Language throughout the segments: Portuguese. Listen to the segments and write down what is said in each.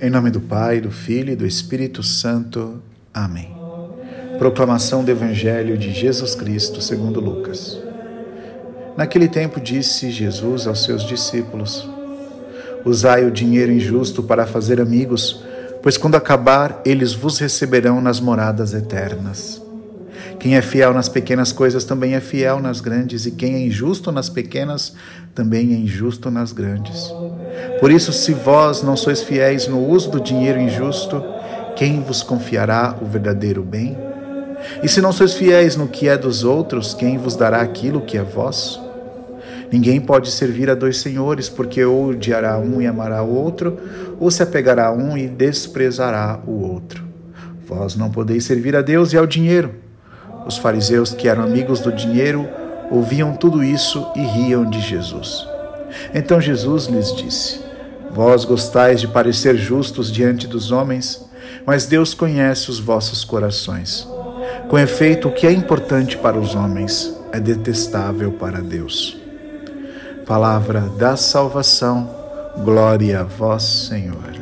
Em nome do Pai, do Filho e do Espírito Santo. Amém. Proclamação do Evangelho de Jesus Cristo, segundo Lucas. Naquele tempo disse Jesus aos seus discípulos: Usai o dinheiro injusto para fazer amigos, pois quando acabar, eles vos receberão nas moradas eternas. Quem é fiel nas pequenas coisas também é fiel nas grandes, e quem é injusto nas pequenas também é injusto nas grandes. Por isso, se vós não sois fiéis no uso do dinheiro injusto, quem vos confiará o verdadeiro bem? E se não sois fiéis no que é dos outros, quem vos dará aquilo que é vosso? Ninguém pode servir a dois senhores, porque ou odiará um e amará o outro, ou se apegará a um e desprezará o outro. Vós não podeis servir a Deus e ao dinheiro. Os fariseus, que eram amigos do dinheiro, ouviam tudo isso e riam de Jesus. Então Jesus lhes disse: Vós gostais de parecer justos diante dos homens, mas Deus conhece os vossos corações. Com efeito, o que é importante para os homens é detestável para Deus. Palavra da salvação, glória a vós, Senhor.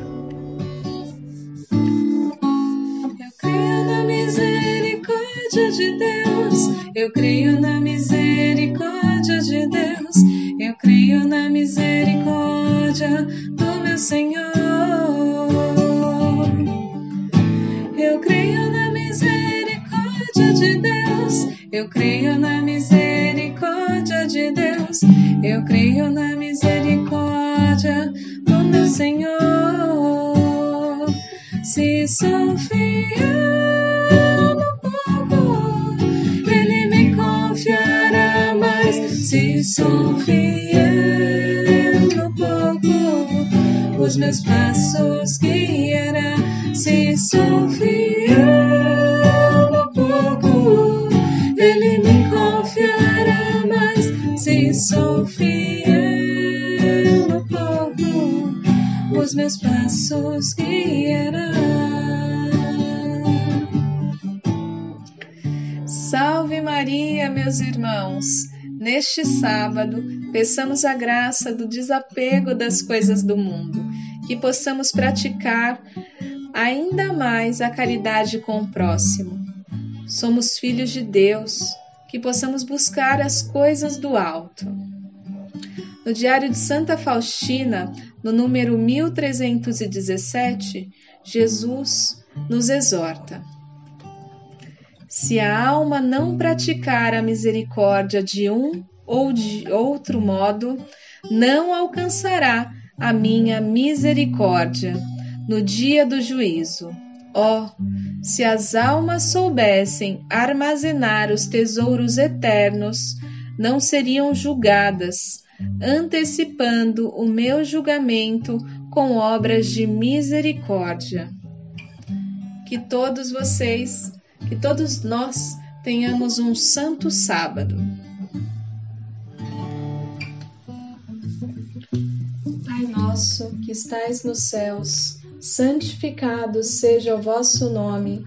Eu creio na misericórdia de misericórdia do meu Senhor. Se sou fiel. Se sou fiel no pouco, os meus passos guiará. Se sou fiel no pouco, Ele me confiará mais. Se sou fiel meus passos guiará. Salve Maria, meus irmãos! Neste sábado, peçamos a graça do desapego das coisas do mundo, que possamos praticar ainda mais a caridade com o próximo. Somos filhos de Deus, que possamos buscar as coisas do alto. No Diário de Santa Faustina, no número 1317, Jesus nos exorta. Se a alma não praticar a misericórdia de um ou de outro modo, não alcançará a minha misericórdia no dia do juízo. Oh, se as almas soubessem armazenar os tesouros eternos, não seriam julgadas, antecipando o meu julgamento com obras de misericórdia. Que todos vocês que todos nós tenhamos um santo sábado. Pai nosso que estais nos céus, santificado seja o vosso nome.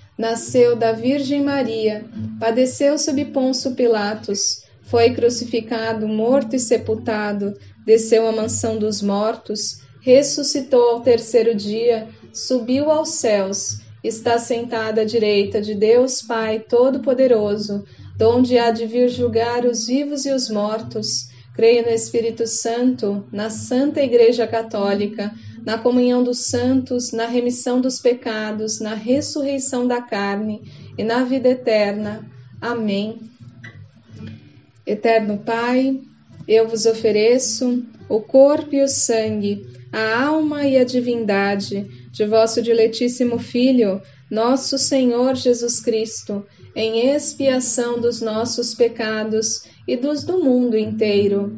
nasceu da Virgem Maria, padeceu sob Ponço Pilatos, foi crucificado, morto e sepultado desceu à mansão dos mortos, ressuscitou ao terceiro dia, subiu aos céus, está sentado à direita de Deus Pai Todo-Poderoso, donde há de vir julgar os vivos e os mortos. Creio no Espírito Santo, na Santa Igreja Católica, na comunhão dos santos, na remissão dos pecados, na ressurreição da carne e na vida eterna. Amém. Eterno Pai, eu vos ofereço o corpo e o sangue, a alma e a divindade de vosso diletíssimo Filho, nosso Senhor Jesus Cristo, em expiação dos nossos pecados e dos do mundo inteiro.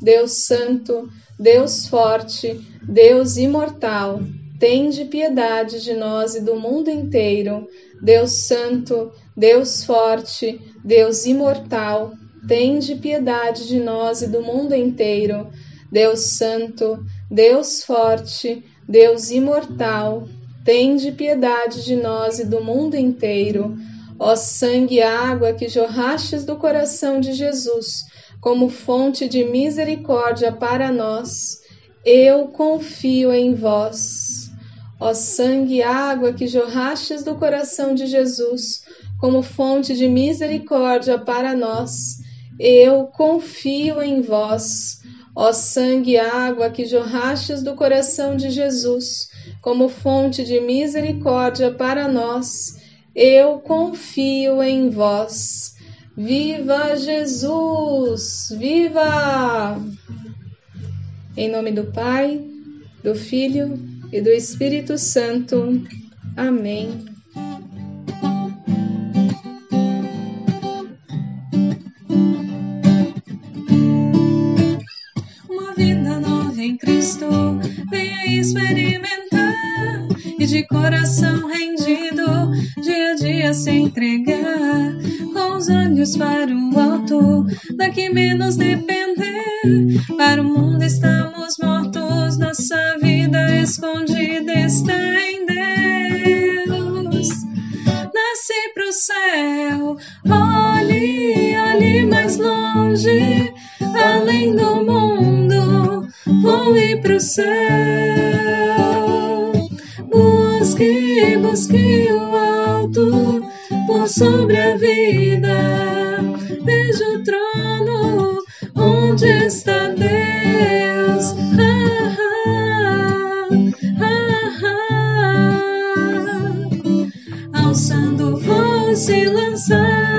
Deus Santo, Deus Forte, Deus Imortal, tende piedade de nós e do mundo inteiro. Deus Santo, Deus Forte, Deus Imortal, tende piedade de nós e do mundo inteiro. Deus Santo, Deus Forte, Deus Imortal, tende piedade de nós e do mundo inteiro. Ó sangue e água que jorrastes do coração de Jesus, como fonte de misericórdia para nós, eu confio em vós. Ó sangue e água que jorrastes do coração de Jesus, como fonte de misericórdia para nós, eu confio em vós. Ó sangue e água que jorrastes do coração de Jesus, como fonte de misericórdia para nós, eu confio em vós. Viva Jesus! Viva! Em nome do Pai, do Filho e do Espírito Santo. Amém. Uma vida nova em Cristo, venha experimentar e de coração rendido se entregar alto, daqui menos depender. Para o mundo estamos mortos, nossa vida escondida está em Deus. Nasci pro céu, olhe, olhe mais longe, além do mundo, voe pro céu. Busque, busque o alto por sobre a vida. Veja o trono onde está Deus. Ah, ah, ah, Alçando voz e lançar.